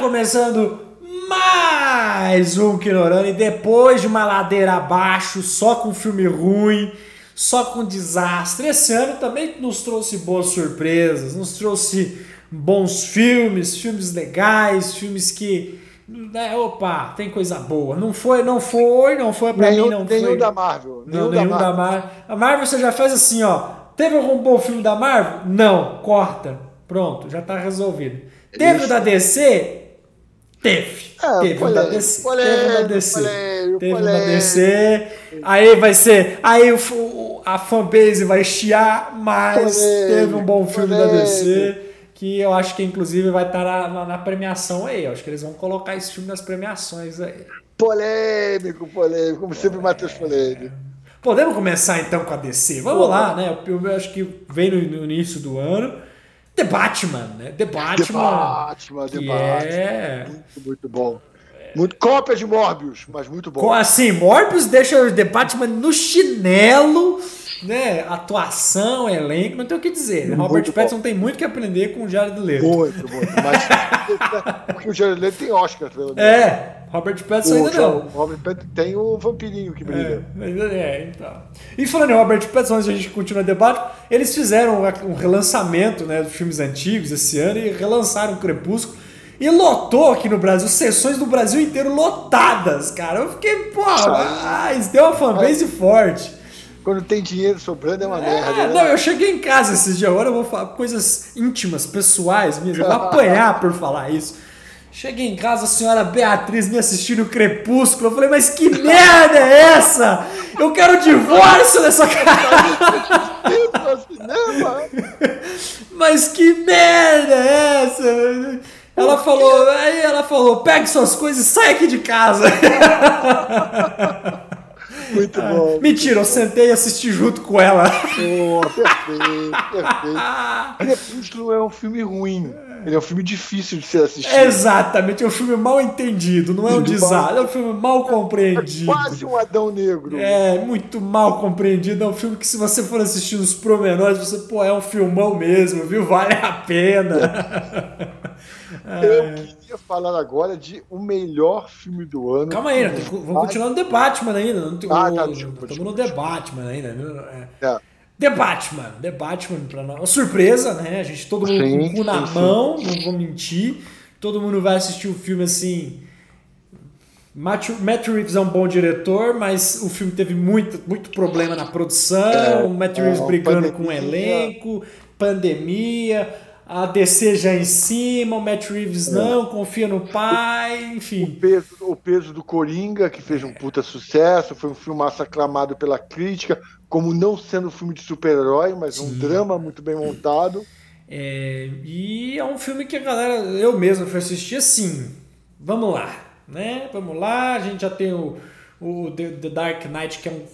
começando mais um Kinorama e depois de uma ladeira abaixo, só com filme ruim, só com desastre. Esse ano também nos trouxe boas surpresas, nos trouxe bons filmes, filmes legais, filmes que né, opa, tem coisa boa. Não foi, não foi, não foi pra nenhum, mim, não nenhum foi. da Marvel. Não, Nenhum, nenhum da da Marvel. A Marvel você já faz assim, ó. Teve algum bom filme da Marvel? Não, corta. Pronto, já tá resolvido. Teve Isso. o da DC? Teve. É, teve o da polêmico, DC. Teve o da DC. polêmico, Teve o da. DC. Aí vai ser. Aí o, o- a fanbase vai chiar, mas Polêmico, teve um bom filme da. DC. Que eu acho que inclusive vai estar na, na- na premiação aí. Eu acho que eles vão colocar esse filme nas premiações aí. Polêmico, polêmico, como sempre Matheus polêmico. Podemos começar então com a DC? Vamos lá, né? Eu, eu acho que vem no, no início do ano. The Batman, né? The Batman. The Batman, The Batman. é... Muito, muito bom. Muito cópia de Morbius, mas muito bom. Com, assim, Morbius deixa o The Batman no chinelo, né? Atuação, elenco, não tem o que dizer. né? Muito Robert bom. Pattinson tem muito que aprender com o Jared Leto. Muito, muito. Mas porque o Jared Leto tem Oscar, pelo menos. É, Robert Pattinson O, ainda não. Robert Pattinson tem o vampirinho que brilha. É, é, então. E falando em Robert Pattinson, antes de a gente continuar o debate, eles fizeram um relançamento né, dos filmes antigos esse ano e relançaram o Crepúsculo. E lotou aqui no Brasil, sessões do Brasil inteiro lotadas, cara. Eu fiquei, pô, ah, isso deu uma fanbase forte. Quando tem dinheiro sobrando é uma merda. É, né? não, eu cheguei em casa esses dias, agora eu vou falar coisas íntimas, pessoais minhas, eu vou apanhar por falar isso. Cheguei em casa, a senhora Beatriz me assistindo Crepúsculo. Eu falei, mas que merda é essa? Eu quero o divórcio dessa cara. Mas que merda é essa? Ela falou, aí ela falou, pegue suas coisas e sai aqui de casa. Muito bom. Mentira, eu sentei e assisti junto com ela. Pô, perfeito, perfeito. Crepúsculo é um filme ruim. Ele é um filme difícil de ser assistido. Exatamente, é um filme mal entendido, não é um desastre, é um filme mal É compreendido. quase um Adão Negro. É, muito mal compreendido. É um filme que, se você for assistir nos promenores, você, pô, é um filmão mesmo, viu? Vale a pena. Eu queria falar agora de o melhor filme do ano. Calma aí, né? vamos continuar no The Batman ainda. Não tem, Ah, tá, desculpa, Estamos no The Batman ainda. viu? É. The Batman, The Batman pra nós. Surpresa, né? A gente, todo mundo com o Sim, cu na sim, sim. mão, não vou mentir. Todo mundo vai assistir o filme assim. Matt, Matt Reeves é um bom diretor, mas o filme teve muito, muito problema na produção. É, o Matt Reeves é, brigando com o pandemia. elenco, pandemia, a DC já em cima, o Matt Reeves É. não, confia no pai, O enfim. peso, o peso do Coringa, que fez um puta sucesso, foi um filmaço aclamado pela crítica, como não sendo um filme de super-herói, mas um drama muito bem montado. É, e é um filme que a galera, eu mesmo fui assistir assim. Vamos lá, né? Vamos lá, a gente já tem o, o The, The Dark Knight, que é um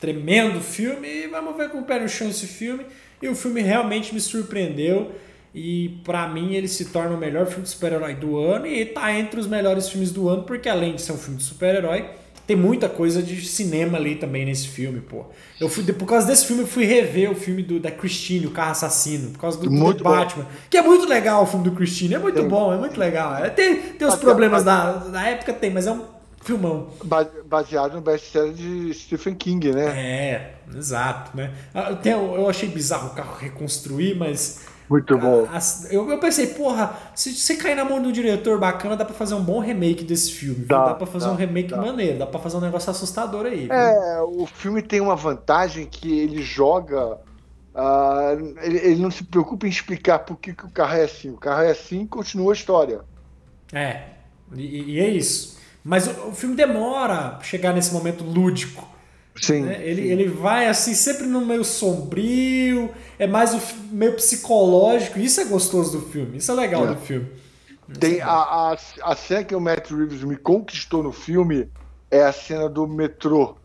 tremendo filme, e vamos ver com o pé no chão esse filme. E o filme realmente me surpreendeu. E pra mim ele se torna o melhor filme de super-herói do ano e tá entre os melhores filmes do ano, porque além de ser um filme de super-herói, tem muita coisa de cinema ali também nesse filme, pô. Eu fui, por causa desse filme, eu fui rever o filme do, da Christine, o carro assassino, por causa do, do The bom. Batman. Que é muito legal o filme do Christine, é muito Tem. bom, é muito legal. É, tem, tem os problemas da, da época, tem, mas é um filmão. ba- Baseado no best-seller de Stephen King, né? É, exato, né? Ah, tem- eu achei bizarro o carro reconstruir, mas Muito bom. As- Eu, eu pensei, porra, se você cair na mão de um diretor bacana, dá pra fazer um bom remake desse filme. viu? Dá, Dá, pra fazer dá, um remake dá. maneiro, dá pra fazer um negócio assustador aí. viu? É, o filme tem uma vantagem que ele joga. ah, ele, ele não se preocupa em explicar por que, que o carro é assim. O carro é assim e continua a história. É, e, e é isso. Mas o, o filme demora pra chegar nesse momento lúdico. Sim. né? Ele, ele vai assim, sempre no meio sombrio, é mais o meio psicológico. Isso é gostoso do filme, isso é legal É. do filme. Tem a, a, a cena que o Matt Reeves me conquistou no filme é a cena do metrô.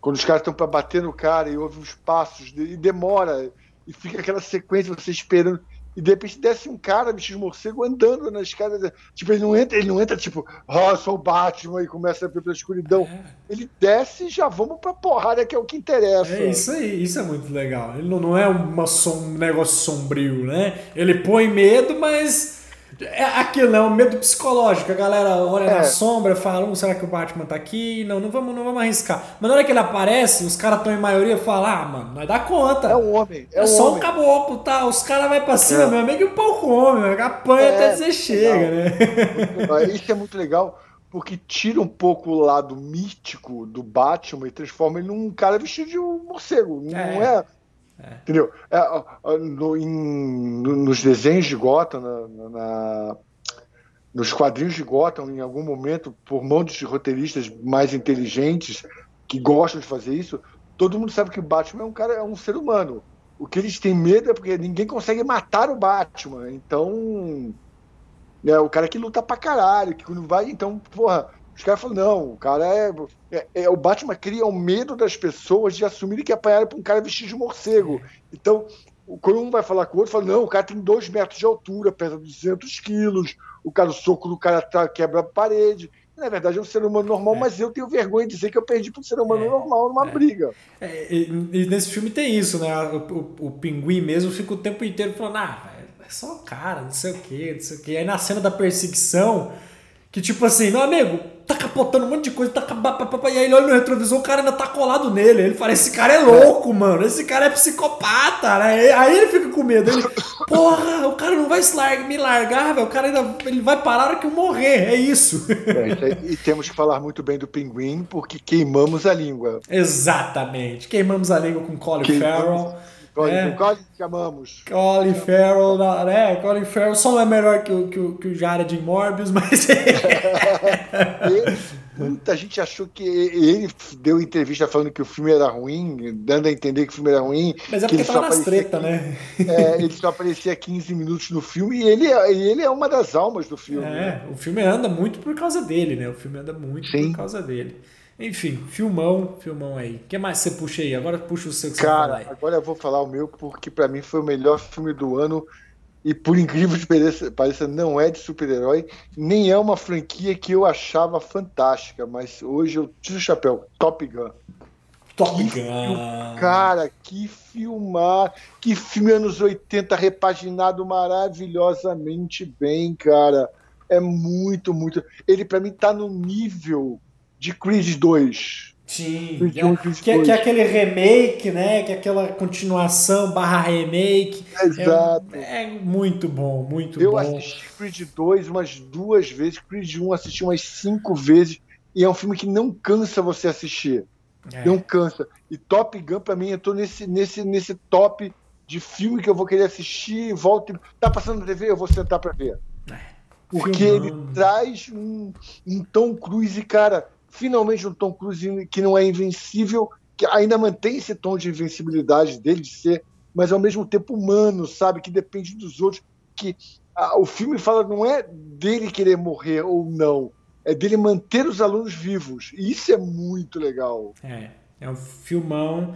Quando os caras estão para bater no cara e ouve os passos e demora. E fica aquela sequência, você esperando. E de repente desce um cara, bicho de morcego, andando na escada. Tipo, ele não entra, ele não entra, tipo, ó, sou o Batman e começa a ver pela escuridão. Ele desce e já vamos pra porrada, que é o que interessa. É isso aí, isso é muito legal. Ele não, não é uma som- um negócio sombrio, né? Ele põe medo, mas É aquilo, né? O medo psicológico. A galera olha é. na sombra e fala: hum, será que o Batman tá aqui? Não, não vamos, não vamos arriscar. Mas na hora que ele aparece, os caras estão em maioria e falam: ah, mano, nós dá conta. É um homem. É, é um só homem. um caboclo, tá? Os caras vão pra cima, é. meu amigo, e o pau come, apanha é, até dizer chega, né? Isso é muito legal porque tira um pouco o lado místico do Batman e transforma ele num cara vestido de um morcego. Não é. É, é. Entendeu? É, no, em, no, nos desenhos de Gotham, na, na, nos quadrinhos de Gotham, em algum momento, por mão de roteiristas mais inteligentes que gostam de fazer isso, todo mundo sabe que o Batman é um cara, é um ser humano. O que eles têm medo é porque ninguém consegue matar o Batman. Então né? O cara que luta pra caralho, que não vai. Então, porra, os caras falam, não, o cara é, é, é, O Batman cria o medo das pessoas de assumirem que apanharam pra um cara vestido de morcego. Então, quando um vai falar com o outro, fala, não, o cara tem dois metros de altura, pesa 200 quilos, o cara, o soco do cara tá, quebra a parede. Na verdade, é um ser humano normal, é. mas eu tenho vergonha de dizer que eu perdi para um ser humano é. normal numa é. briga. É, e, e, nesse filme tem isso, né? O, o, o pinguim mesmo fica o tempo inteiro falando, ah, é só cara, não sei o que, não sei o que. Aí na cena da perseguição, que tipo assim, meu amigo, tá capotando um monte de coisa, tá e aí ele olha no retrovisor, o cara ainda tá colado nele. Ele fala, esse cara é louco, mano, esse cara é psicopata, né? Aí ele fica com medo. Ele, porra, o cara não vai me largar, velho. O cara ainda ele vai parar a hora que eu morrer, é isso. É, e temos que falar muito bem do pinguim, porque queimamos a língua. Exatamente. Queimamos a língua com Colin Farrell. Colin, é. Colin chamamos. Colin Farrell, né? Colin Farrell só não é melhor que o, que o, que o Jared Morbius, mas. ele, muita gente achou que ele deu entrevista falando que o filme era ruim, dando a entender que o filme era ruim. Mas é porque tava nas treta, né? É, ele só aparecia 15 minutos no filme e ele, ele é uma das almas do filme. É, né? o filme anda muito por causa dele, né? O filme anda muito Sim. por causa dele. Enfim, filmão, filmão aí. O que mais você puxa aí? Agora puxa o seu que Cara, você agora eu vou falar o meu porque para mim foi o melhor filme do ano e por incrível que pareça, não é de super-herói, nem é uma franquia que eu achava fantástica, mas hoje eu tiro o chapéu. Top Gun. Top que Gun. Filme, cara, que filmar, que filme anos 80 repaginado maravilhosamente bem, cara. É muito, muito. Ele para mim tá no nível de Creed 2. Sim, é, que, é, que, é aquele remake, né? Que é aquela continuação barra remake. Exato. É, é muito bom, muito Eu bom. Eu assisti Creed 2 umas duas vezes, Creed 1 assisti umas cinco vezes, e é um filme que não cansa você assistir. É. Não cansa. E Top Gun, pra mim, eu tô nesse, nesse, nesse top de filme que eu vou querer assistir, volta. Tá passando na TV, eu vou sentar pra ver. É. Porque ele traz um, um Tom Cruise, cara finalmente um Tom Cruise que não é invencível, que ainda mantém esse tom de invencibilidade dele, de ser, mas ao mesmo tempo humano, sabe? Que depende dos outros. Que a, o filme fala não é dele querer morrer ou não, é dele manter os alunos vivos. E isso é muito legal. É, é um filmão.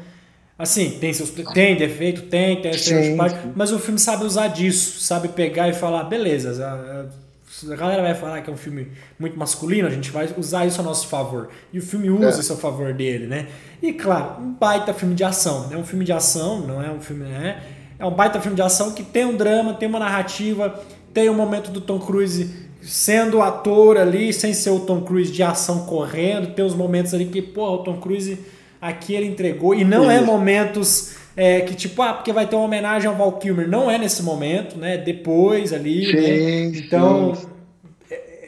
Assim, tem seus tem defeito, tem, tem seus mas o filme sabe usar disso, sabe pegar e falar, beleza, a galera vai falar que é um filme muito masculino, a gente vai usar isso a nosso favor. E o filme usa é. isso a favor dele, né? E claro, um baita filme de ação. É um filme de ação, não é um filme. Né? É um baita filme de ação que tem um drama, tem uma narrativa, tem o um momento do Tom Cruise sendo ator ali, sem ser o Tom Cruise de ação correndo, tem os momentos ali que, pô, o Tom Cruise aqui ele entregou. E não é momentos é, que tipo, ah, porque vai ter uma homenagem ao Val Kilmer. Não é nesse momento, né? Depois ali. Sim, né? Então, sim.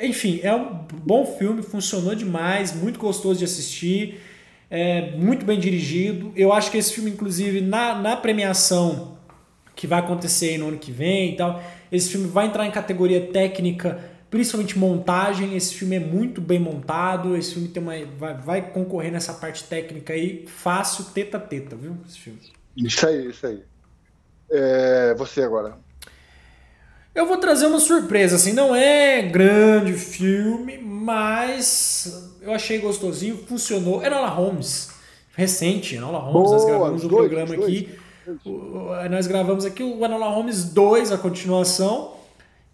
Enfim, é um bom filme, funcionou demais, muito gostoso de assistir, é, muito bem dirigido. Eu acho que esse filme, inclusive, na, na premiação que vai acontecer no ano que vem e tal, esse filme vai entrar em categoria técnica, principalmente montagem. Esse filme é muito bem montado, esse filme tem uma, vai, vai concorrer nessa parte técnica aí, fácil, teta teta, viu? Esse filme. Isso aí, isso aí. É, você agora. Eu vou trazer uma surpresa, assim, não é grande filme, mas eu achei gostosinho, funcionou. Enola Holmes, recente, Enola Holmes, Boa, nós gravamos um dois, programa dois, aqui. Nós gravamos aqui o Enola Holmes 2, a continuação,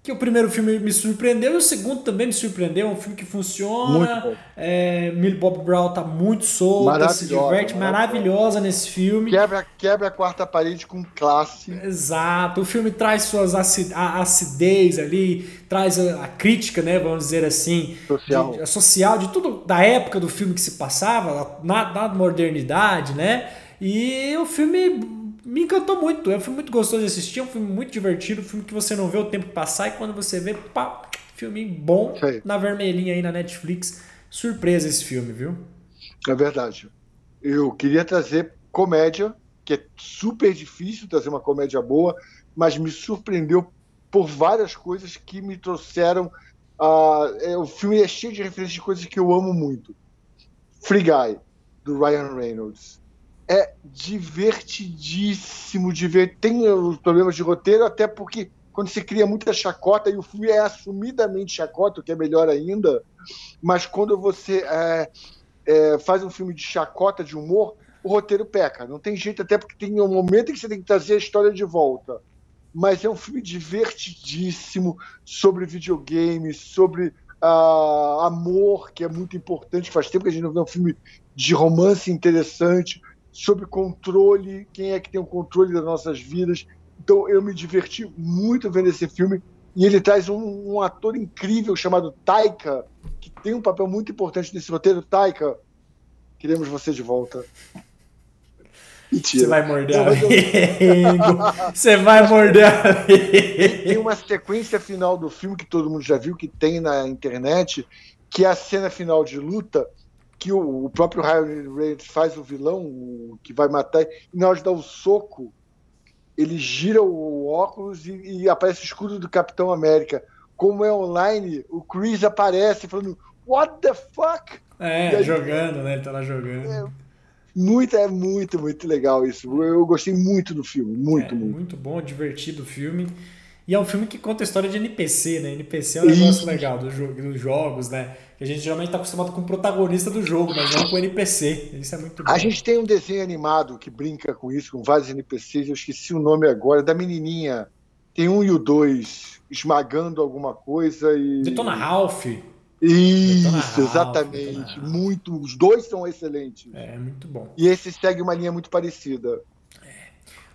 que o primeiro filme me surpreendeu e o segundo também me surpreendeu. É um filme que funciona. É, Millie Bob Brown tá muito solta, se diverte, maravilhosa nesse filme. Quebra, quebra a quarta parede com classe. Exato. O filme traz suas acid, a acidez ali, traz a, a, crítica, né? Vamos dizer assim. Social. De, social, de tudo da época do filme que se passava, na, na modernidade, né? E o filme me encantou muito. É um filme muito gostoso de assistir, é um filme muito divertido, um filme que você não vê o tempo passar e quando você vê, pá, filme bom na vermelhinha aí na Netflix. Surpresa esse filme, viu? É verdade. Eu queria trazer comédia, que é super difícil trazer uma comédia boa, mas me surpreendeu por várias coisas que me trouxeram. Uh, é, o filme é cheio de referências de coisas que eu amo muito. Free Guy, do Ryan Reynolds é divertidíssimo de ver. Tem os problemas de roteiro, até porque quando se cria muita chacota, e o filme é assumidamente chacota, o que é melhor ainda, mas quando você é, é, faz um filme de chacota, de humor, o roteiro peca. Não tem jeito, até porque tem um momento em que você tem que trazer a história de volta. Mas é um filme divertidíssimo sobre videogame, sobre uh, amor, que é muito importante. Faz tempo que a gente não vê um filme de romance interessante sobre controle, quem é que tem o controle das nossas vidas. Então eu me diverti muito vendo esse filme e ele traz um, um ator incrível chamado Taika, que tem um papel muito importante nesse roteiro. Taika, queremos você de volta. Mentira. Você vai morder língua. Você vai morder. Tem uma sequência final do filme que todo mundo já viu, que tem na internet, que é a cena final de luta, que o, o próprio Ryan Reynolds faz o vilão, o, que vai matar, e na hora de dar o soco, ele gira o óculos e, e, aparece o escudo do Capitão América. Como é online, o Chris aparece falando What the fuck? É, aí, jogando, né? Ele tá lá jogando. É, muito, é muito, muito legal isso. Eu gostei muito do filme, muito, é, muito. Muito bom, divertido o filme. E é um filme que conta a história de NPC, né? NPC é um negócio Isso. legal do dos jogos, né? Que a gente geralmente está acostumado com o protagonista do jogo, mas não com o NPC. Isso é muito bom. A gente tem um desenho animado que brinca com isso, com vários NPCs. Eu esqueci o nome agora, da menininha. Tem um e o dois esmagando alguma coisa e. Detona Ralph. Isso, Ralph, exatamente. Muito. Os dois são excelentes. É, muito bom. E esse segue uma linha muito parecida.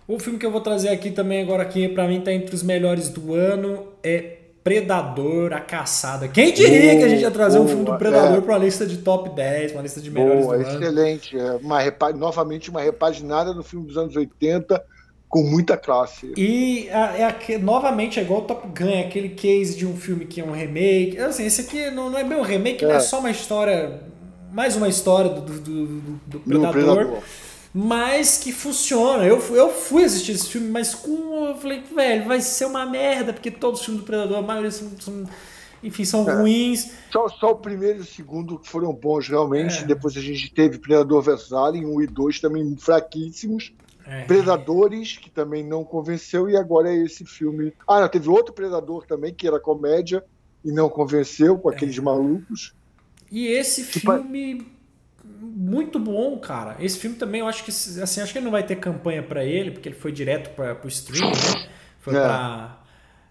O filme que eu vou trazer aqui também agora aqui para mim tá entre os melhores do ano é Predador, a Caçada. Quem diria que a gente ia trazer um filme do Predador é. para uma lista de top 10, uma lista de melhores boa, do excelente. ano. Excelente, é uma repa... novamente uma repaginada do filme dos anos 80 com muita classe. E é, é, novamente é igual o Top Gun, é aquele case de um filme que é um remake. Assim, esse aqui não, não é bem um remake, é. é só uma história, mais uma história do, do, do, do Predador. Mas que funciona. Eu, eu fui assistir esse filme, mas com. Eu falei, velho, vai ser uma merda, porque todos os filmes do Predador, a maioria são, são enfim, são é. ruins. Só, só o primeiro e o segundo foram bons, realmente. É. Depois a gente teve Predador vs Alien, 1 um e 2 também fraquíssimos. É. Predadores, que também não convenceu, e agora é esse filme. Ah, não, teve outro Predador também, que era comédia, e não convenceu, com aqueles é. malucos. E esse filme muito bom, cara. Esse filme também, eu acho que assim, acho que ele não vai ter campanha para ele, porque ele foi direto para o streaming, né? Foi é. para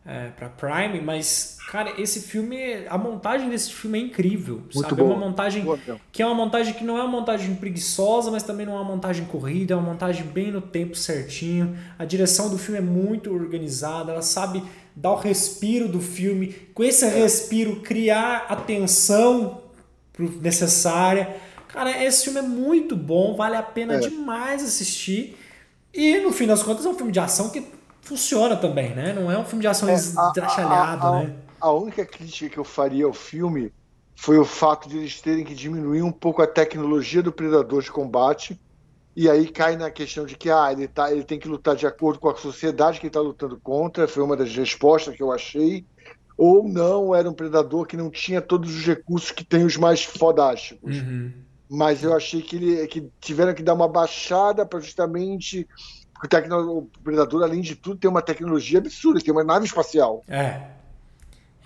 é, para Prime, mas cara, esse filme, a montagem desse filme é incrível, muito sabe? É uma montagem que é uma montagem que não é uma montagem preguiçosa, mas também não é uma montagem corrida, é uma montagem bem no tempo certinho. A direção do filme é muito organizada, ela sabe dar o respiro do filme, com esse respiro criar a tensão necessária. Cara, esse filme é muito bom, vale a pena é. demais assistir. E no fim das contas é um filme de ação que funciona também, né? Não é um filme de ação é, estrachalhado, né? A única crítica que eu faria ao filme foi o fato de eles terem que diminuir um pouco a tecnologia do predador de combate. E aí cai na questão de que ah, ele, tá, ele tem que lutar de acordo com a sociedade que ele está lutando contra. Foi uma das respostas que eu achei. Ou não, era um predador que não tinha todos os recursos que tem os mais fodásticos. Uhum mas eu achei que, ele, que tiveram que dar uma baixada para justamente. Porque o Predador, além de tudo, tem uma tecnologia absurda, tem uma nave espacial. É.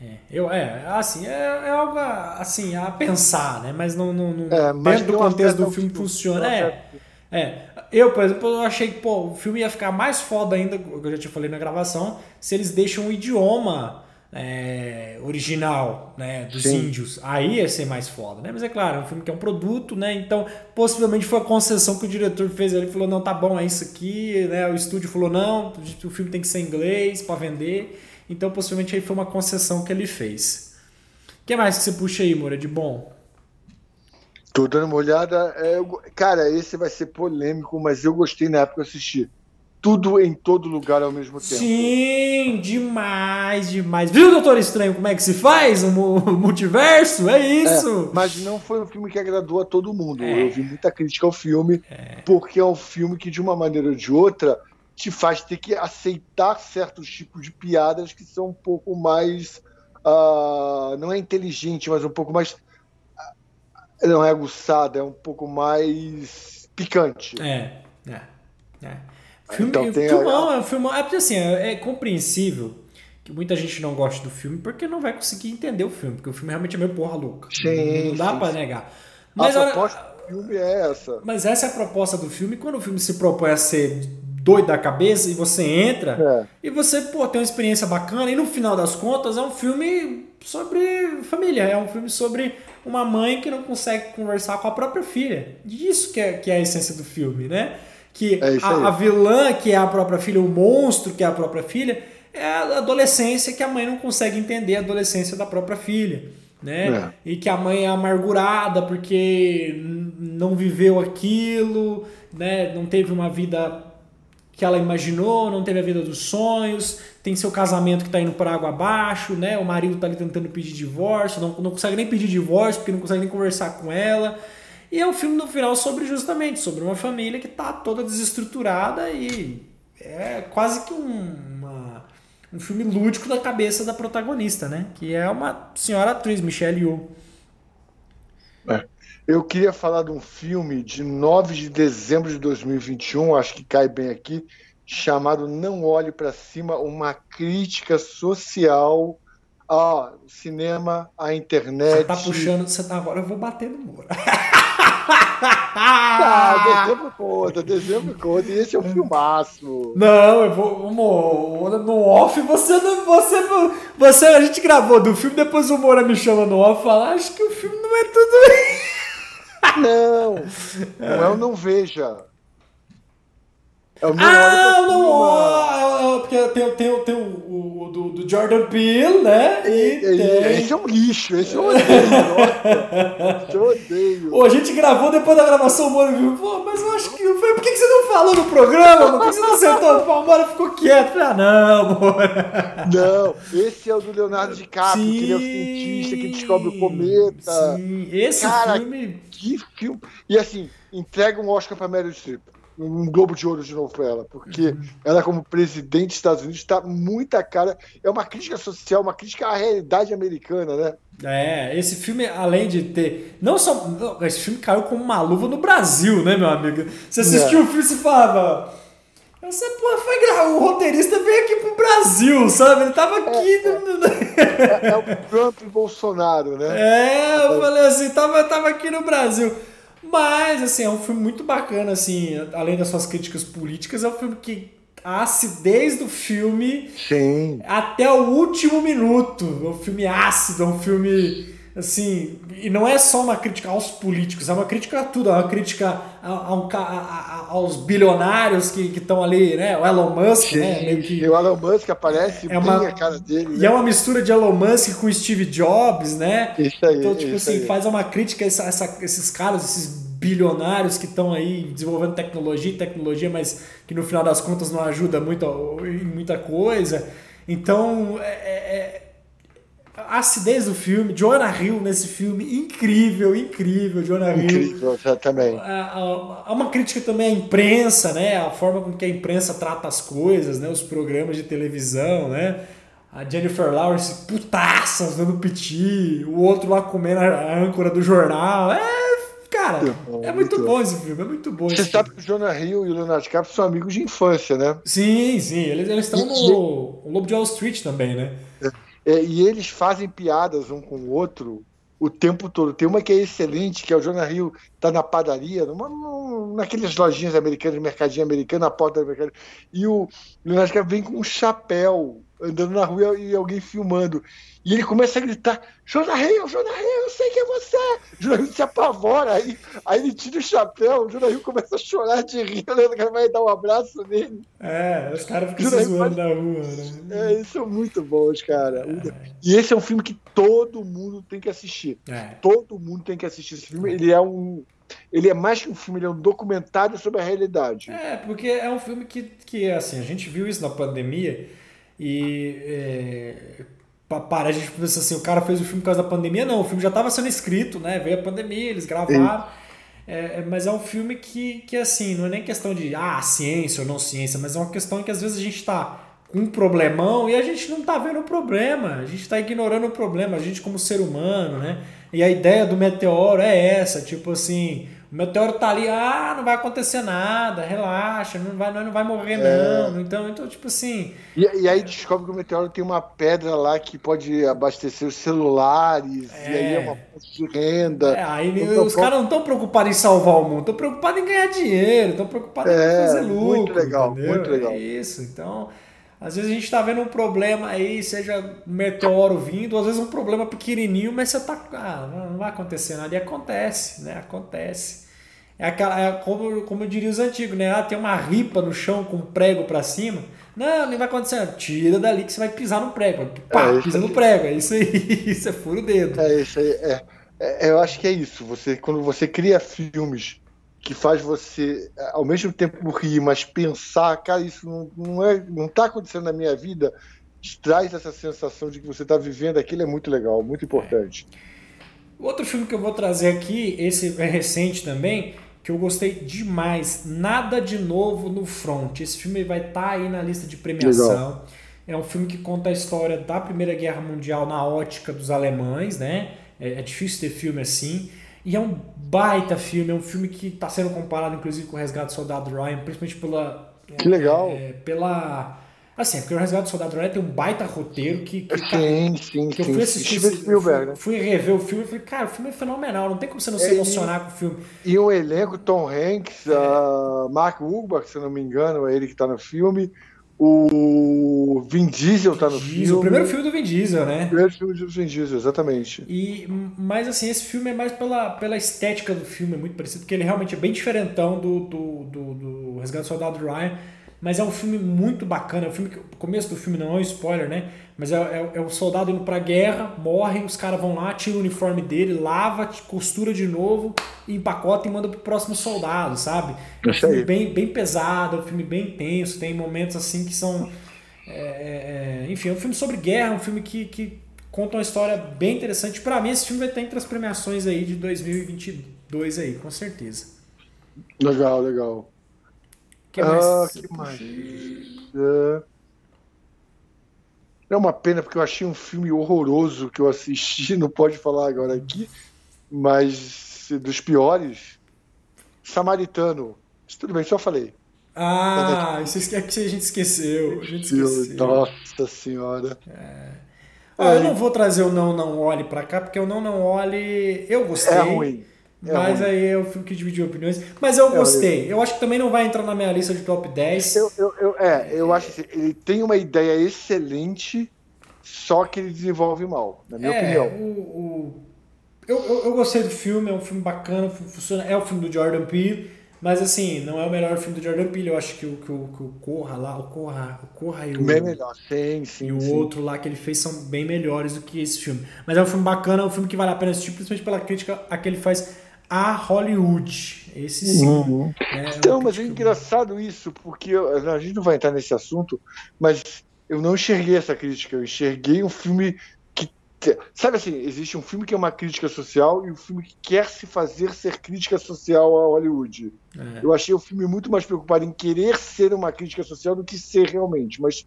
É, eu, é assim, é, é, algo assim, a pensar, né? Mas não, não, não é, mas dentro do contexto do filme funciona. É, é. Eu, por exemplo, eu achei que pô, o filme ia ficar mais foda ainda, que eu já te falei na gravação, se eles deixam o idioma é, original, né, dos Sim. índios, aí ia ser mais foda, né? Mas é claro, é um filme que é um produto, né? Então, possivelmente foi a concessão que o diretor fez. Ele falou, não, tá bom, é isso aqui, né? O estúdio falou, não, o filme tem que ser em inglês para vender. Então, possivelmente aí foi uma concessão que ele fez. O que mais que você puxa aí, Moura, de bom? Tô dando uma olhada. é, eu- cara, esse vai ser polêmico, mas eu gostei na época que assisti. Tudo em todo lugar ao mesmo tempo. Sim, demais, demais. Viu, Doutor Estranho, como é que se faz? Um mu- multiverso? É É, isso. mas não foi um filme que agradou a todo mundo. É. Eu vi muita crítica ao filme, porque é um filme que, de uma maneira ou de outra, te faz ter que aceitar certos tipos de piadas que são um pouco mais. ah, não é inteligente, mas um pouco mais. ah, Não é aguçada, é um pouco mais picante. É, é, é. Filme, Então tem a- filmão, é um filmão. É porque assim, é, é compreensível que muita gente não gosta do filme porque não vai conseguir entender o filme, porque o filme realmente é meio porra louca. Sim, não dá sim. negar. A Mas, olha- proposta do filme é essa. mas essa é a proposta do filme. Quando o filme se propõe a ser doido da cabeça e você entra É. e você pô, tem uma experiência bacana, e no final das contas é um filme sobre família, é um filme sobre uma mãe que não consegue conversar com a própria filha. Isso que é, que é a essência do filme, né? Que É a, a vilã, que é a própria filha, o monstro, que é a própria filha, é a adolescência que a mãe não consegue entender a adolescência da própria filha. Né? E que a mãe é amargurada porque não viveu aquilo, né? não teve uma vida que ela imaginou, não teve a vida dos sonhos, tem seu casamento que está indo para água abaixo, né? O marido está ali tentando pedir divórcio, não, não consegue nem pedir divórcio porque não consegue nem conversar com ela. E é um filme no final sobre justamente sobre uma família que está toda desestruturada e é quase que um, uma- um filme lúdico da cabeça da protagonista, né? Que é uma senhora atriz, Michelle Yeoh. Eu queria falar de um filme de 9 de dezembro de 2021, acho que cai bem aqui, chamado Não Olhe para Cima, uma crítica social ao cinema, à internet. Você tá puxando, você tá agora eu vou bater no muro. Ah, dezembro conta, dezembro conta, e esse é um filmaço. Não, eu vou. Amor, no off você não. Você, você. A gente gravou do filme, depois o Moura me chama no off e fala: Acho que o filme não é tudo isso. Não, não é o Não Veja. É o Não Ah, Olhe pra não, Cima. ó, porque tem, tem, tem o, o, o do, do Jordan Peele, né? E tem. Esse é um lixo, esse eu odeio. nossa, eu odeio. Ô, a gente gravou depois da gravação, o Moura viu, pô, mas eu acho que. eu falei, Por que, que você não falou no programa? mano? Por que você não sentou? O Moura ficou quieto. Eu Falei, ah, não, Moura. Não, esse é o do Leonardo DiCaprio, que ele é o cientista que descobre o cometa. Sim, esse Cara, filme. Que filme. E assim, entrega um Oscar pra Meryl Streep. Um Globo de Ouro de novo pra ela. Porque Uhum. ela, como presidente dos Estados Unidos, tá muita cara. É uma crítica social, uma crítica à realidade americana, né? É, esse filme, além de ter. Não só. Esse filme caiu como uma luva no Brasil, né, meu amigo? Você assistiu É. o filme e falava. Você, pô, foi gra... O roteirista veio aqui pro Brasil, sabe? Ele tava aqui. no- no- É, é o Trump e Bolsonaro, né? É, eu falei assim, tava, tava aqui no Brasil. Mas, assim, é um filme muito bacana, assim, além das suas críticas políticas, é um filme que a acidez do filme Sim. até o último minuto. É um filme ácido, é um filme assim. E não é só uma crítica aos políticos, é uma crítica a tudo, é uma crítica a- a um aos bilionários que estão ali, né? O Elon Musk, né? Meio que. O Elon Musk aparece É uma- a cara dele. E né? é uma mistura de Elon Musk com Steve Jobs, né? Isso aí. Então, tipo assim, aí. faz uma crítica a essa- essa- esses caras, esses bilionários que estão aí desenvolvendo tecnologia e tecnologia, mas que no final das contas não ajuda muito em muita coisa. Então, é, é- é- a acidez do filme, Jonah Hill nesse filme, incrível, incrível, Jonah Hill. Incrível, também. Há há uma crítica também à imprensa, né? A forma com que a imprensa trata as coisas, né? Os programas de televisão, né? A Jennifer Lawrence putaça, dando piti, o outro lá comendo a âncora do jornal. É, cara, Muito bom, é muito muito bom esse filme, é muito bom Você sabe filme. que o Jonah Hill e o Leonardo DiCaprio são amigos de infância, né? Sim, sim, eles eles estão no Lobo de Wall Street também, né? É, e eles fazem piadas um com o outro o tempo todo. Tem uma que é excelente, que é o Jonah Hill tá na padaria, numa, num- naquelas lojinhas americanas, mercadinho americano, na porta da mercadinha, e o Leonardo vem com um chapéu andando na rua e alguém filmando. E ele começa a gritar: Jonah Hill, Jonah Hill, eu sei que é você! Jonah Hill se apavora, aí, aí ele tira o chapéu, o Jonah Hill começa a chorar de rir, o cara vai dar um abraço nele. É, os caras ficam se zoando na rua, né? É, eles são muito bons, cara. É. E esse é um filme que todo mundo tem que assistir. É. Todo mundo tem que assistir esse filme. Ele é um. Ele é mais que um filme, ele é um documentário sobre a realidade. É, porque é um filme que, que assim, a gente viu isso na pandemia e é, para a gente pensa assim, o cara fez o filme por causa da pandemia, não, o filme já estava sendo escrito, né? Veio a pandemia, eles gravaram. É, é, mas é um filme que, que, assim, não é nem questão de ah, ciência ou não ciência, mas é uma questão que às vezes a gente está com um problemão e a gente não está vendo o problema, a gente está ignorando o problema, a gente como ser humano, né? E a ideia do meteoro é essa, tipo assim, o meteoro tá ali, ah, não vai acontecer nada, relaxa, não vai, não vai morrer é. não. Então, então, tipo assim. E, e, aí descobre que o meteoro tem uma pedra lá que pode abastecer os celulares, é. e aí é uma fonte de renda. É, aí então, os caras não estão preocupados em salvar o mundo, estão preocupados em ganhar dinheiro, estão preocupados é, em fazer lucro. Muito legal, entendeu? muito legal. É isso, então. Às vezes a gente está vendo um problema aí, seja meteoro vindo, às vezes um problema pequenininho, mas você tá. Ah, não vai acontecer nada. E acontece, né? Acontece. É aquela, é como, como eu diria os antigos, né? Ah, tem uma ripa no chão com um prego para cima. Não, nem vai acontecer. Tira dali que você vai pisar no prego. Pá, é pisa no prego. É isso aí. Isso é furo dedo. É isso aí. É, é, eu acho que é isso. Você, quando você cria filmes que faz você ao mesmo tempo rir, mas pensar, cara, isso não, não é, não está acontecendo na minha vida, traz essa sensação de que você está vivendo aquilo é muito legal, muito importante. É. Outro filme que eu vou trazer aqui, esse é recente também, que eu gostei demais, Nada de Novo no Front. Esse filme vai estar tá aí na lista de premiação. Legal. É um filme que conta a história da Primeira Guerra Mundial na ótica dos alemães, né? É, é difícil ter filme assim. E é um baita filme, é um filme que está sendo comparado inclusive com o Resgate do Soldado Ryan, principalmente pela. Que legal! É, pela. Assim, porque o Resgate do Soldado Ryan tem um baita roteiro que. que sim, sim, que sim. eu fui assistir. Spielberg, né? Fui rever o filme e falei, cara, o filme é fenomenal, não tem como você não é, se emocionar e, com o filme. E o elenco, Tom Hanks, é. uh, Mark Wahlberg, se não me engano, é ele que está no filme. O Vin Diesel tá no Diesel, filme. O primeiro filme do Vin Diesel, né? O primeiro filme do Vin Diesel, exatamente. E, mas assim, esse filme é mais pela, pela estética do filme, é muito parecido, porque ele realmente é bem diferentão do, do, do, do Resgate do Soldado Ryan. Mas é um filme muito bacana. É um filme que, o começo do filme não é um spoiler, né? Mas é, é, é um soldado indo pra guerra, morre, os caras vão lá, tiram o uniforme dele, lava, costura de novo, empacota e manda pro próximo soldado, sabe? É um filme bem, bem pesado, é um filme bem intenso, tem momentos assim que são. É, é, é enfim, é um filme sobre guerra, é um filme que, que conta uma história bem interessante. Para mim, esse filme vai estar entre as premiações aí de 2022 aí, com certeza. Legal, legal que mais? Ah, que mais? É... é uma pena porque eu achei um filme horroroso que eu assisti, não pode falar agora aqui, mas dos piores. Samaritano. Tudo bem, só falei. Ah, isso é que a gente esqueceu. A gente esqueceu. Nossa senhora. É. Ah, eu não vou trazer o Não Não Olhe pra cá, porque o Não Não Olhe eu gostei. É ruim. É mas ruim. aí é o filme que dividiu opiniões. Mas eu é gostei. Eu acho que também não vai entrar na minha lista de top 10. Eu, eu, eu é, eu acho que ele tem uma ideia excelente, só que ele desenvolve mal, na minha é, opinião. O, o, eu, eu, eu, gostei do filme, é um filme bacana, funciona, é o filme do Jordan Peele. Mas assim, não é o melhor filme do Jordan Peele. Eu acho que o, que o, que o Corra lá, o Corra, o Corra e o. Bem melhor, sim, sim. E o sim. outro lá que ele fez são bem melhores do que esse filme. Mas é um filme bacana, é um filme que vale a pena assistir, principalmente pela crítica a que ele faz a Hollywood. Esse sim. Uhum. Né, então, mas é engraçado isso, porque a gente não vai entrar nesse assunto, mas eu não enxerguei essa crítica, eu enxerguei um filme que. Sabe assim, existe um filme que é uma crítica social e um filme que quer se fazer ser crítica social a Hollywood. É. Eu achei o filme muito mais preocupado em querer ser uma crítica social do que ser realmente, mas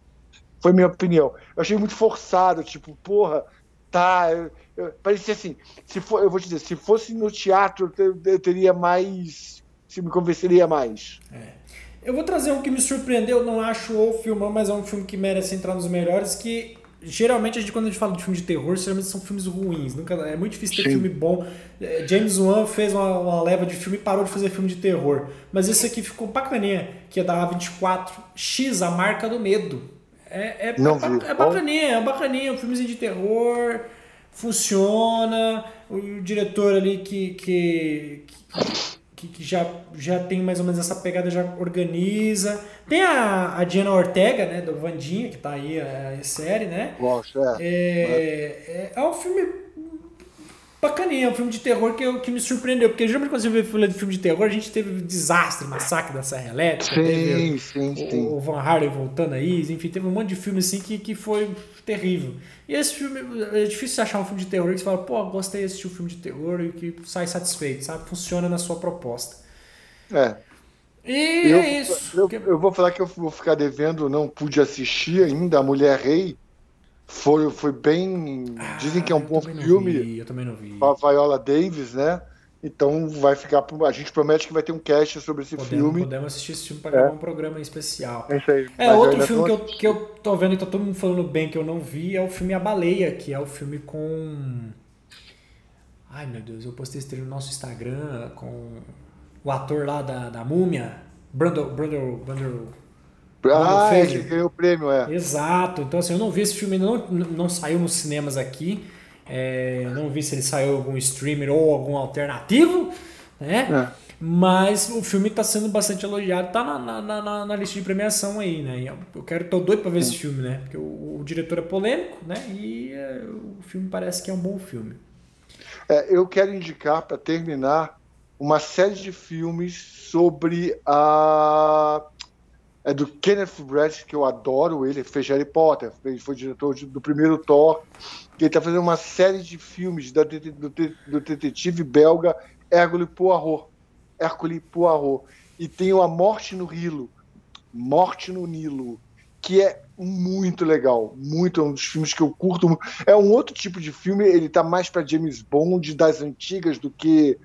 foi minha opinião. Eu achei muito forçado, tipo, porra, tá. Eu, eu, parecia assim, se for, eu vou te dizer, se fosse no teatro, eu, eu teria mais. Se me convenceria mais. É. Eu vou trazer um que me surpreendeu, não acho o filmão, mas é um filme que merece entrar nos melhores, que geralmente a gente, quando a gente fala de filme de terror, geralmente são filmes ruins. Nunca, é muito difícil ter Sim. filme bom. É, James Wan fez uma, uma, leva de filme e parou de fazer filme de terror. Mas esse aqui ficou bacaninha, que é da A24X, A Marca do Medo. É, é, Não é, vi. é bacaninha, é bacaninha, um filmezinho de terror, funciona, o diretor ali que, que, que, que já, já tem mais ou menos essa pegada, já organiza. Tem a, a Diana Ortega, né, do Vandinha, que tá aí a, a série, né? Gosto, é. É, é, é um filme bacaninha, é um filme de terror que, eu, que me surpreendeu, porque geralmente quando você vê filme de filme de terror, a gente teve desastre, massacre da Serra Elétrica, teve Sim, sim, o, sim. o Van Harden voltando aí, enfim, teve um monte de filme assim que, que foi terrível. E esse filme, é difícil achar um filme de terror que você fala, pô, gostei de assistir um filme de terror e que sai satisfeito, sabe? Funciona na sua proposta. É. E Eu, é isso. eu, eu vou falar que eu vou ficar devendo, não pude assistir ainda, A Mulher Rei. Foi, foi bem. Dizem que é um Ah, bom filme. vi, eu também não vi. com a Viola Davis, né? Então vai ficar. A gente promete que vai ter um cast sobre esse Podemos, filme. podemos assistir esse filme para É. gravar um programa em especial. É isso aí. É, outro filme que eu, que eu tô vendo e tá todo mundo falando bem que eu não vi é o filme A Baleia, que é o filme com. Ai meu Deus, eu postei esse treino no nosso Instagram com o ator lá da, da Múmia, Brando, Brando, Brando. Ah, é, que ganhou o prêmio, é. Exato, então assim, eu não vi esse filme, não, não saiu nos cinemas aqui. É, não vi se ele saiu em algum streamer ou algum alternativo, né? É. Mas o filme está sendo bastante elogiado, tá na, na, na, na lista de premiação aí, né? E Eu quero, tô doido para ver esse filme, né? Porque o, o diretor é polêmico, né? E é, o filme parece que é um bom filme. É, eu quero indicar, para terminar, uma série de filmes sobre a. É do Kenneth Branagh, que eu adoro ele, fez Harry Potter, ele foi diretor do primeiro Thor, ele está fazendo uma série de filmes do, det- do detetive belga Hercule Poirot. Hercule Poirot. E tem A Morte no Nilo, Morte no Nilo, que é muito legal, muito, é um dos filmes que eu curto. É um outro tipo de filme, ele tá mais para James Bond das antigas do que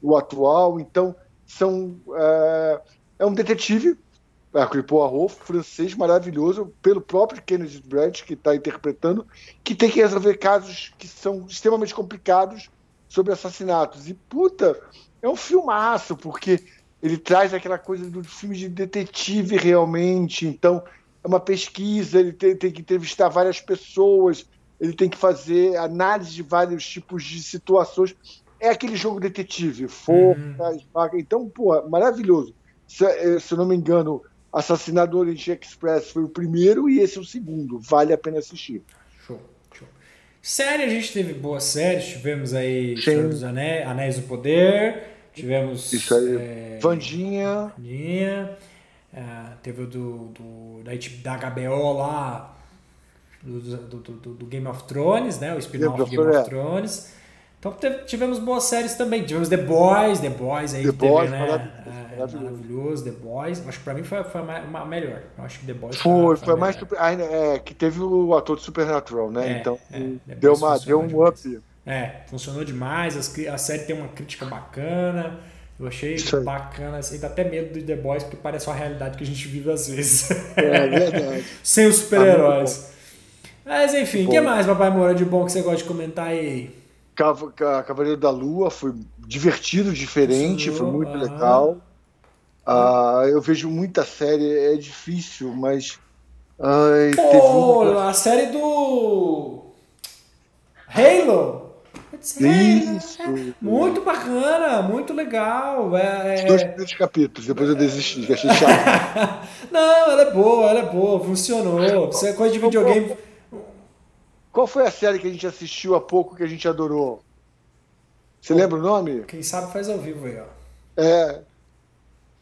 o atual, então são é, é um detetive, Hercule Poirot, francês maravilhoso, pelo próprio Kenneth Branagh, que está interpretando, que tem que resolver casos que são extremamente complicados sobre assassinatos. E, puta, é um filmaço, porque ele traz aquela coisa do filme de detetive realmente, então é uma pesquisa, ele tem, tem que entrevistar várias pessoas, ele tem que fazer análise de vários tipos de situações. É aquele jogo detetive, forca, esmaga. Então, pô, maravilhoso. Se, eh, se eu não me engano, Assassinato do Orient Express foi o primeiro e esse é o segundo. Vale a pena assistir. Show, show. Série, a gente teve boas séries, tivemos aí Sim. Senhor dos Anéis, Anéis do Poder, tivemos. Isso aí. é, Vandinha, Vandinha, é, teve o do, do, da, da HBO lá, do, do, do- do Game of Thrones, né? O spin-off Game Game of Thrones, Thrones. Então teve- tivemos boas séries também. Tivemos The Boys, The Boys aí The que teve, Boys, né? maravilhoso, É, maravilhoso. The Boys. Acho que pra mim foi, foi a, melhor. Acho que The Boys foi, a- foi a mais. super- ah, é, que teve o ator de Supernatural, né? É, então é, deu, Boys uma, deu um demais. up. É, funcionou demais. as a série tem uma crítica bacana. Eu achei bacana. Assim, dá até medo do The Boys, porque parece uma realidade que a gente vive às vezes. É verdade. Sem os Ah, super-heróis. Mas enfim, o que mais, Papai Moura, de bom que você gosta de comentar aí? Cava- Ca- Cavaleiro da Lua foi divertido, diferente, foi Funcionou, muito legal. Ah, eu vejo muita série, é difícil, mas. Ai, Pô, uma. a série do. Halo! Halo. Isso! Muito bacana, muito legal. É, Os é- dois primeiros capítulos, depois eu desisti, achei chato. Não, ela é boa, ela é boa, funcionou. Isso é coisa de videogame. Qual foi a série que a gente assistiu há pouco que a gente adorou? Você lembra o nome? Quem sabe faz ao vivo aí, ó. É.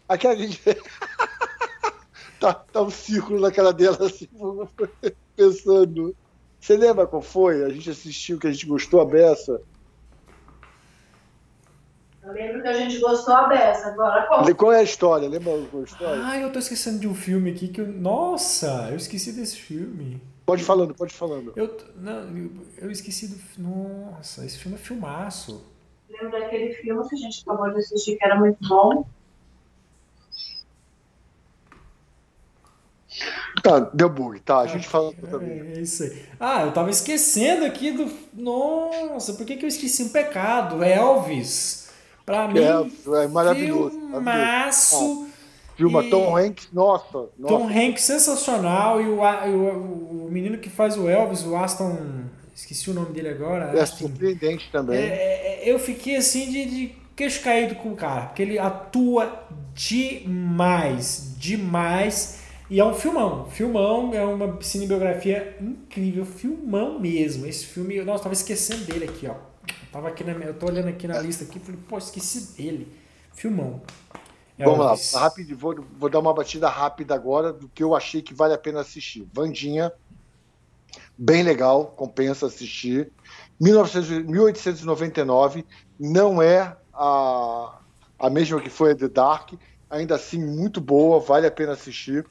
Aquela que a gente. tá, tá um círculo na cara dela, assim, pensando. Você lembra qual foi? A gente assistiu, que a gente gostou a beça. Eu lembro que a gente gostou a beça. Agora, qual? Qual é a história? Lembra qual é a história? Ah, eu tô esquecendo de um filme aqui que eu. Nossa, eu esqueci desse filme. Pode ir falando, pode ir falando. Eu, não, eu, eu esqueci do. Nossa, esse filme é filmaço. Lembro daquele filme que a gente acabou de assistir, que era muito bom. Tá, deu bug, tá. A gente fala também. É, é isso aí. Ah, eu tava esquecendo aqui do. Nossa, por que, que eu esqueci um pecado? Elvis. Pra mim. É, é maravilhoso. Filmaço. Filma E- Tom Hanks, nossa, nossa. Tom Hanks sensacional e o, e o, o menino que faz o Elvis, o Aston. Esqueci o nome dele agora. é Aston. surpreendente É, também. é, é, eu fiquei assim de, de queixo caído com o cara, porque ele atua demais, demais. E é um filmão, filmão, é uma cinebiografia incrível, filmão mesmo. Esse filme, eu- nossa, eu tava esquecendo dele aqui, ó. Eu, tava aqui na, eu tô olhando aqui na lista aqui, falei, pô, esqueci dele. Filmão. Vamos lá, rápido, vou, vou dar uma batida rápida agora do que eu achei que vale a pena assistir. Vandinha, bem legal, compensa assistir. 1900 1899 não é a, a mesma que foi a The Dark, ainda assim muito boa, vale a pena assistir.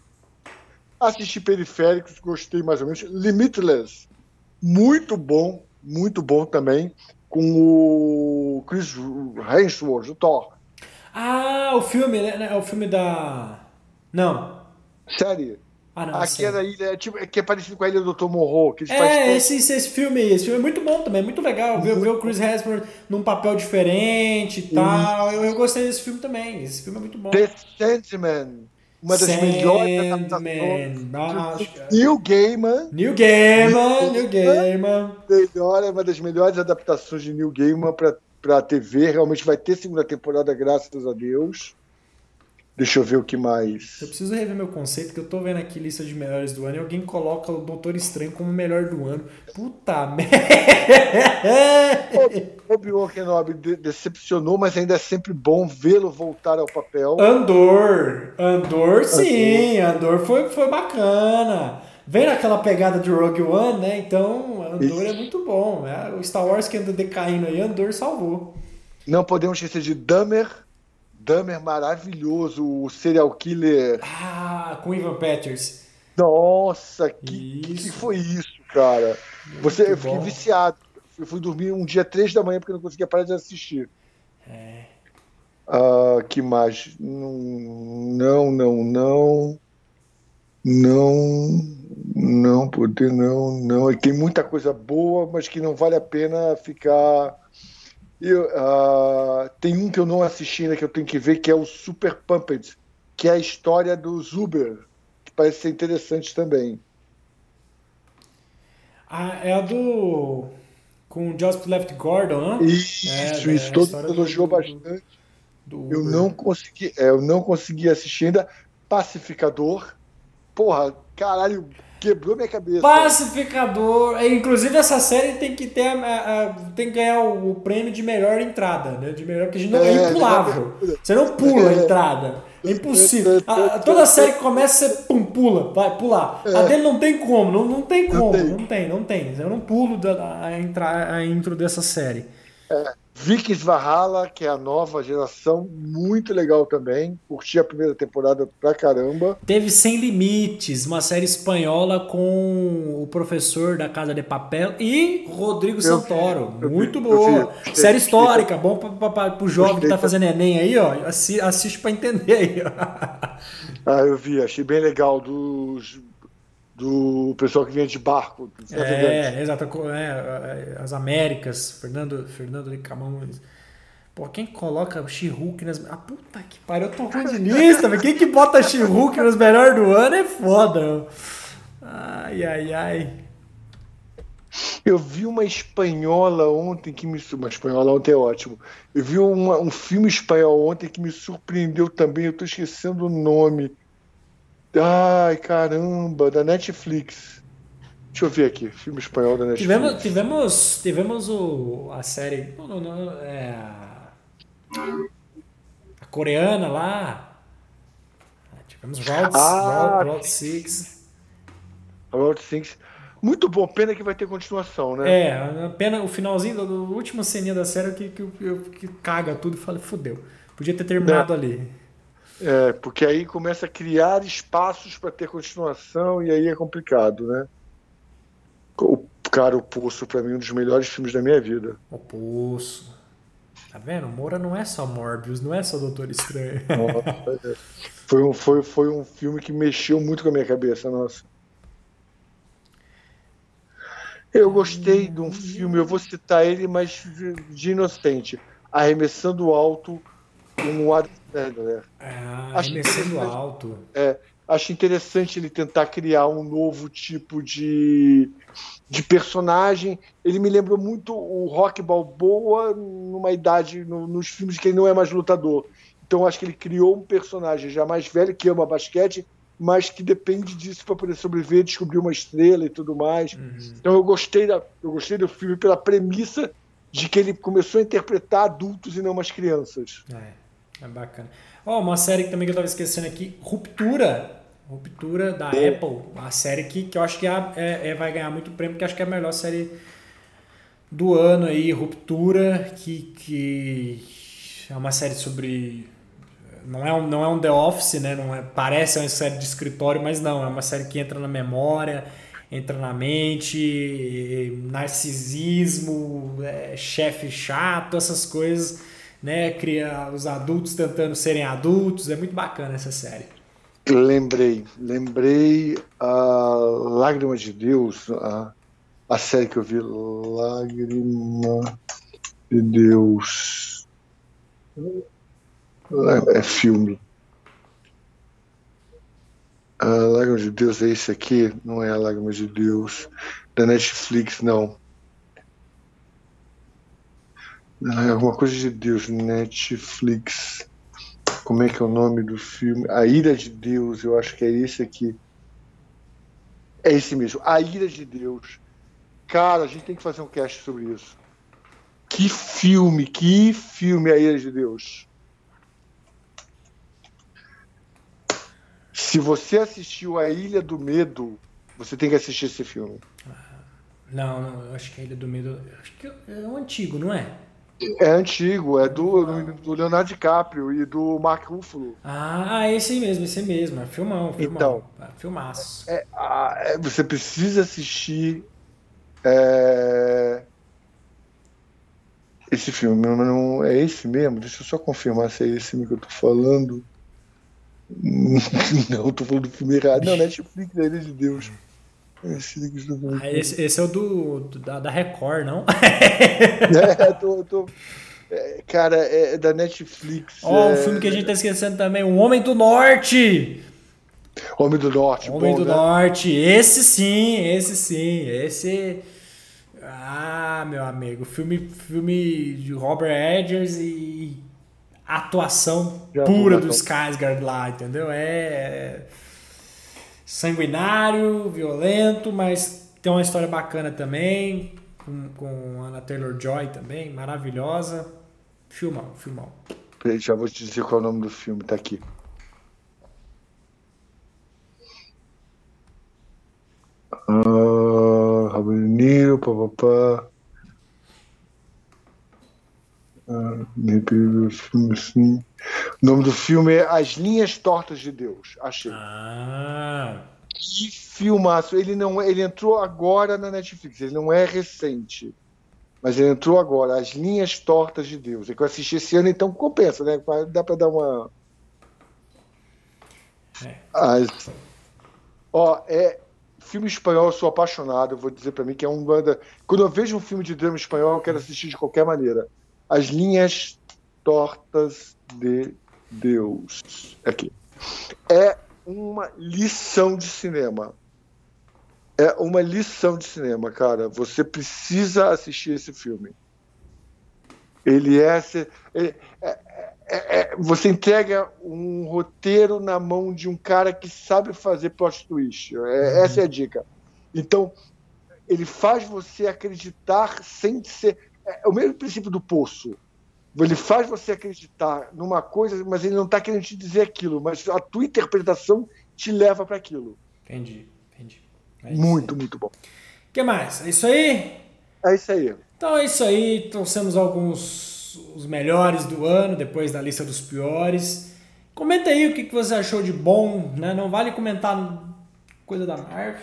Assisti Periféricos, gostei mais ou menos. Limitless, muito bom, muito bom também, com o Chris Hemsworth, o Thor. Ah, o filme, né? É o filme da. Não. Série. Ah, não. Aqui sei. é da ilha, é tipo, é que é parecido com a ilha do Tomorrow, que eles fazem É, esse, esse, esse filme, esse filme é muito bom também, é muito legal. Ver, ver o Chris Hemsworth num papel diferente e tal. Eu, eu gostei desse filme também. Esse filme é muito bom. The Sandman, uma das melhores adaptações. Sandman. Acho que- Neil Gaiman, New Gaiman, New Gaiman. melhor, é uma das melhores adaptações de Neil Gaiman para para TV. Realmente vai ter segunda temporada, graças a Deus. Deixa eu ver o que mais. Eu preciso rever meu conceito, que eu tô vendo aqui lista de melhores do ano e alguém coloca o Doutor Estranho como o melhor do ano. Puta merda! Obi-Wan Kenobi de- decepcionou, mas ainda é sempre bom vê-lo voltar ao papel. Andor. Andor, sim. Andor foi, foi bacana. Vem naquela pegada de Rogue One, né? Então, Andor é muito bom. né? O Star Wars que anda decaindo aí, Andor salvou. Não podemos esquecer de Dahmer. Dahmer maravilhoso, o serial killer. Ah, com Ivan Peters. Nossa, que, Isso. que foi isso, cara? Você, eu fiquei bom. viciado. Eu fui dormir um dia três da manhã porque não conseguia parar de assistir. É. Ah, que mais? Não, não, não. Não. Não, poder não, não. E tem muita coisa boa, mas que não vale a pena ficar. Eu, ah, tem um que eu não assisti ainda que eu tenho que ver, que é o Super Pumped, que é a história dos Uber, que parece ser interessante também. Ah, é a do. Com o Joseph Left Gordon, né? Isso, É, isso, é todo mundo do- elogiou do- bastante. Do Eu não consegui, é, eu não consegui assistir ainda. Pacificador. Porra, caralho, quebrou minha cabeça. Pacificador. É, Inclusive, essa série tem que ter a- a- a- tem que ganhar o, prêmio de melhor entrada, né? De melhor, porque a gente não, é, É, impulável. Você não pula a entrada. É impossível. A- toda série que começa, você pum, pula, vai pular. A dele não tem como, não, não tem como, tem. não tem, não tem. Eu não pulo da, a, a intro dessa série. Vikings Valhalla, que é a nova geração, muito legal também. Curti a primeira temporada pra caramba. Teve Sem Limites, uma série espanhola com o professor da Casa de Papel e Rodrigo Eu Santoro. vi, vi, Muito eu boa. vi, série histórica, bom para o jovem que tá fazendo Enem aí, ó. Assi- Assiste para entender aí, ó. Ah, eu vi, achei bem legal dos, do pessoal que vinha de barco. É, exato. é, as Américas, Fernando, Fernando de Camões. Pô, quem coloca She-Hulk nas. Ah, puta que pariu, eu tô ruim de lista, velho. Quem que bota She-Hulk nos melhores do ano é foda, meu. Ai, ai, ai. Eu vi uma espanhola ontem que me. Uma espanhola ontem é ótimo. Eu vi uma- um filme espanhol ontem que me surpreendeu também. Eu tô esquecendo o nome. Ai, caramba, da Netflix. Deixa eu ver aqui. Filme espanhol da Netflix. Tivemos, tivemos, tivemos o, a série. Não, não, não, é, a, coreana lá. Tivemos Round, Ah, Round, Round 6. Round Six. Muito bom, pena que vai ter continuação, né? É, pena, o finalzinho do, do último ceninha da série que, que, que, que caga tudo e fala, fudeu. Podia ter terminado ali. É, porque aí começa a criar espaços para ter continuação e aí é complicado, né? O cara, o Poço, para mim, um dos melhores filmes da minha vida. O Poço. Tá vendo? Moura não é só Morbius, não é só Doutor Estranho. Nossa, foi, um, foi, foi um filme que mexeu muito com a minha cabeça, nossa. Eu gostei de um filme, eu vou citar ele, mas de, de inocente. Arremessando alto com o Adam Sandler. Ah, Acho interessante. alto. É, acho interessante ele tentar criar um novo tipo de, de personagem. Ele me lembrou muito o Rock Balboa numa idade, no- nos filmes que ele não é mais lutador. Então acho que ele criou um personagem já mais velho que ama basquete, mas que depende disso para poder sobreviver, descobrir uma estrela e tudo mais. Uhum. Então eu gostei, da, eu gostei do filme pela premissa de que ele começou a interpretar adultos e não mais crianças. É, é bacana. Ó, uma série que também que eu tava esquecendo aqui, Ruptura. Ruptura da É. Apple. A série que, que eu acho que é, é- é- vai ganhar muito prêmio, porque acho que é a melhor série do ano aí, Ruptura, que, que é uma série sobre. Não é, um, não é um The Office, né? Não é, parece uma série de escritório, mas não, é uma série que entra na memória, entra na mente, narcisismo, é, chefe chato, essas coisas, né? Cria os adultos tentando serem adultos, é muito bacana essa série. Lembrei, lembrei a Lágrima de Deus, a, a série que eu vi, Lágrima de Deus. É filme. A Lágrima de Deus é esse aqui? Não é a Lágrima de Deus. Da Netflix, não. É alguma coisa de Deus, Netflix. Como é que é o nome do filme? A Ira de Deus, eu acho que é esse aqui. É esse mesmo, A Ira de Deus. Cara, a gente tem que fazer um cast sobre isso. Que filme, que filme A Ira de Deus. Se você assistiu A Ilha do Medo, você tem que assistir esse filme. Não, não, eu acho que a Ilha do Medo. Acho que é um antigo, não é? É antigo, é do, do Leonardo DiCaprio e do Mark Ruffalo. Ah, esse mesmo, esse mesmo. É filmão, filmão. Então. É, filmaço. É, é, você precisa assistir é, esse filme. Não, é esse mesmo? Deixa eu só confirmar se é esse mesmo que eu tô falando. Não, tô falando do filme errado. Não, Netflix, da Ilha de Deus. Ah, esse, esse é o do, do- da, da Record, não? É, tô, tô- é, cara, é da Netflix. Ó, um é, filme que a gente tá esquecendo também, O Homem do Norte! Homem do Norte. Homem bom, do né? Norte, esse sim, esse sim, esse. Ah, meu amigo, filme, filme de Robert Edgers e atuação Já pura do Skarsgård lá, entendeu? É sanguinário, violento, mas tem uma história bacana também, com, com Anna Taylor-Joy também, maravilhosa. Filmão, filmão. Já vou te dizer qual é o nome do filme, tá aqui. Ah, De Niro, papapá. Ah, repente, o filme assim. O nome do filme é As Linhas Tortas de Deus. Achei. Ah, Que filmaço. Ele não, ele entrou agora na Netflix. Ele não é recente. Mas ele entrou agora. As Linhas Tortas de Deus. É que eu assisti esse ano, então compensa, né? Dá pra dar uma. É. As... Ó, é. Filme espanhol, eu sou apaixonado. Eu vou dizer pra mim que é um banda. Quando eu vejo um filme de drama espanhol, eu quero assistir de qualquer maneira. As Linhas Tortas de Deus. Aqui. É uma lição de cinema. É uma lição de cinema, cara. Você precisa assistir esse filme. Ele é. ele- é- é- é- você entrega um roteiro na mão de um cara que sabe fazer plot twist. É- Essa é a dica. Então, ele faz você acreditar sem ser. É o mesmo princípio do poço. Ele faz você acreditar numa coisa, mas ele não está querendo te dizer aquilo, mas a tua interpretação te leva para aquilo. entendi, entendi. É Muito, muito bom. O que mais? É isso aí? É isso aí. Então é isso aí, trouxemos alguns os melhores do ano, depois da lista dos piores. Comenta aí o que que você achou de bom, né? Não vale comentar coisa da Marvel,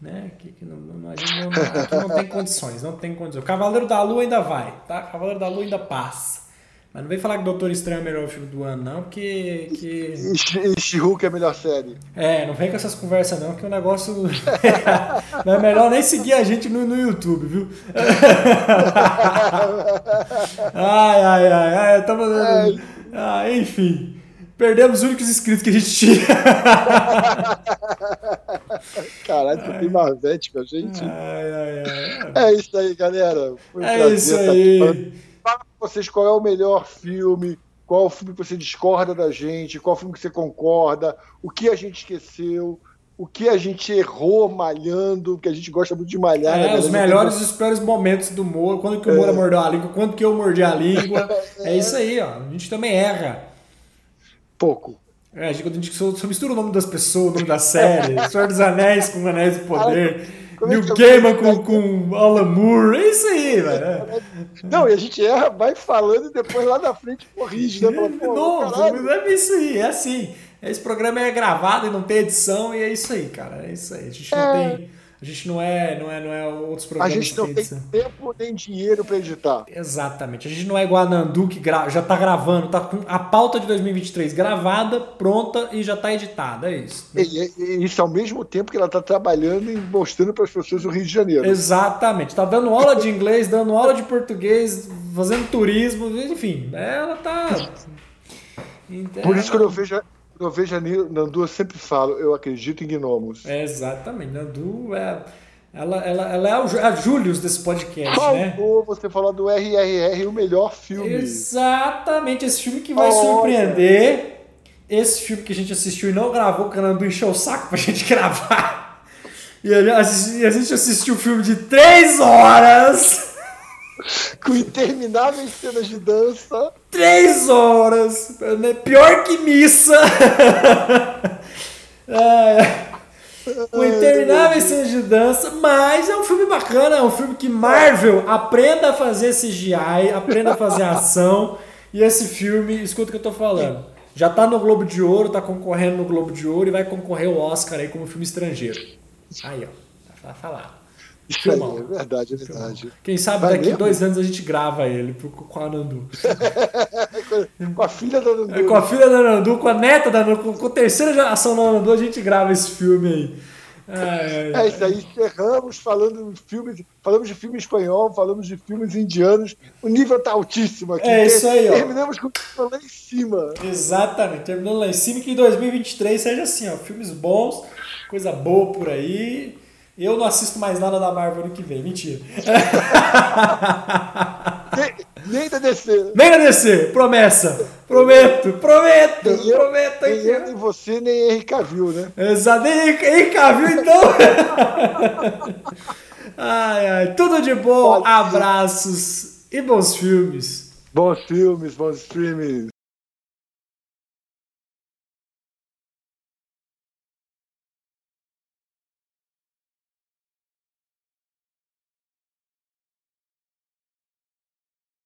né? Que, que não, não, não, não- aqui não tem condições, não tem condições. O Cavaleiro da Lua ainda vai, tá? Cavaleiro da Lua ainda passa. Mas não vem falar que Doutor Estranho é o melhor filme do ano, não, porque... Que... E She-Hulk é a melhor série. É, não vem com essas conversas não, que o negócio. não é melhor nem seguir a gente no, no YouTube, viu? ai, ai, ai, ai. Tamo... Ai. Ah, enfim. Perdemos os únicos inscritos que a gente tinha. Caralho, você tem Marvete com a gente. Ai, ai, ai. É isso aí, galera. Foi um É prazer isso aqui aí. Fala pra vocês qual é o melhor filme, qual é o filme que você discorda da gente, qual é filme que você concorda, o que a gente esqueceu, o que a gente errou malhando, porque a gente gosta muito de malhar. né, É, os galera? melhores e os piores momentos do Moura. Quando que o Moura mordeu a língua, quando que eu mordi a língua. É isso aí, ó. A gente também erra. Pouco. É, a gente, quando a gente só, só mistura o nome das pessoas, o nome da série. Senhor dos Anéis com Anéis do Poder. Como é Gaiman com, com Alan Moore. É isso aí, velho. É. Não, e a gente erra, vai falando e depois lá na frente corrige, né? Fala, Não, caralho. é isso aí, é assim. Esse programa é gravado e não tem edição e é isso aí, cara. É isso aí. A gente não É. tem. A gente não é, não é, não é outros A programas gente não que tem tempo nem dinheiro pra editar. Exatamente. A gente não é igual a Nandu que gra- já tá gravando, tá com a pauta de 2023 gravada, pronta e já tá editada. É isso. E, e- e isso ao mesmo tempo que ela está trabalhando e mostrando para as pessoas o Rio de Janeiro. Exatamente. Tá dando aula de inglês, dando aula de português, fazendo turismo, enfim. Ela tá. Então, Por isso, quando eu vejo, eu vejo a Nandu, eu sempre falo, eu acredito em gnomos. É, exatamente. Nandu é. Ela, ela, ela é o a Július desse podcast, né? Faltou você falar do RRR, o melhor filme. Exatamente, esse filme que vai Olha. surpreender. Esse filme que a gente assistiu e não gravou, que a Nandu encheu o saco pra gente gravar. E a gente, assistiu um filme de três horas. Com intermináveis cenas de dança. Três horas! né? Pior que missa! É, com intermináveis cenas de dança, mas é um filme bacana, é um filme que Marvel aprenda a fazer CGI, aprenda a fazer ação. E esse filme, escuta o que eu tô falando. Já tá no Globo de Ouro, tá concorrendo no Globo de Ouro e vai concorrer ao Oscar aí como filme estrangeiro. Aí, ó. Vai falar. Filmão. é verdade, é verdade. Quem sabe Vai daqui mesmo? dois anos a gente grava ele com a Nandu. Com a filha da Nandu. É, Com a filha da Nandu, com a neta da Nandu, com, a terceira geração da Nandu, a gente grava esse filme aí. Ai, ai, É isso aí, encerramos falando de filmes, falamos de filme espanhol, falamos de filmes indianos. O nível tá altíssimo aqui. É isso aí, ó. Terminamos com o lá em cima. Exatamente, terminando lá em cima, que em 2023 seja assim, ó, filmes bons, coisa boa por aí. Eu não assisto mais nada da Marvel ano que vem, mentira. Nem, nem da DC. Nem na DC, promessa. Prometo, prometo, Nem eu, prometo nem aqui. eu, nem você, nem Henry Cavill, né? Exato, nem, nem viu então? ai, ai, tudo de bom, abraços e bons filmes. Bons filmes, bons streamings.